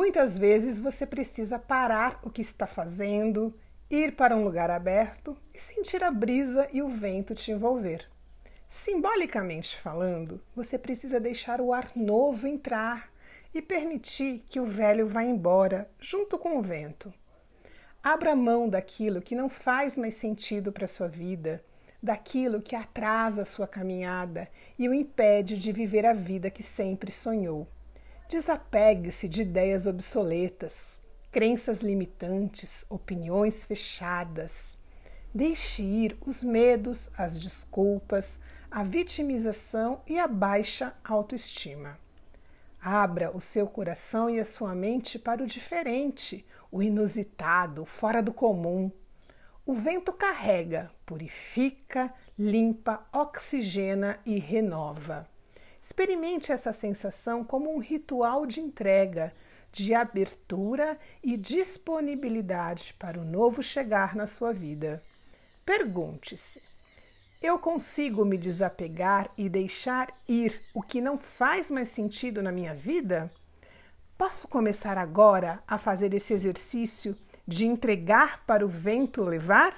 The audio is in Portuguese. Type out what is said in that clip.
Muitas vezes você precisa parar o que está fazendo, ir para um lugar aberto e sentir a brisa e o vento te envolver. Simbolicamente falando, você precisa deixar o ar novo entrar e permitir que o velho vá embora junto com o vento. Abra mão daquilo que não faz mais sentido para sua vida, daquilo que atrasa a sua caminhada e o impede de viver a vida que sempre sonhou. Desapegue-se de ideias obsoletas, crenças limitantes, opiniões fechadas. Deixe ir os medos, as desculpas, a vitimização e a baixa autoestima. Abra o seu coração e a sua mente para o diferente, o inusitado, fora do comum. O vento carrega, purifica, limpa, oxigena e renova. Experimente essa sensação como um ritual de entrega, de abertura e disponibilidade para o novo chegar na sua vida. Pergunte-se: eu consigo me desapegar e deixar ir o que não faz mais sentido na minha vida? Posso começar agora a fazer esse exercício de entregar para o vento levar?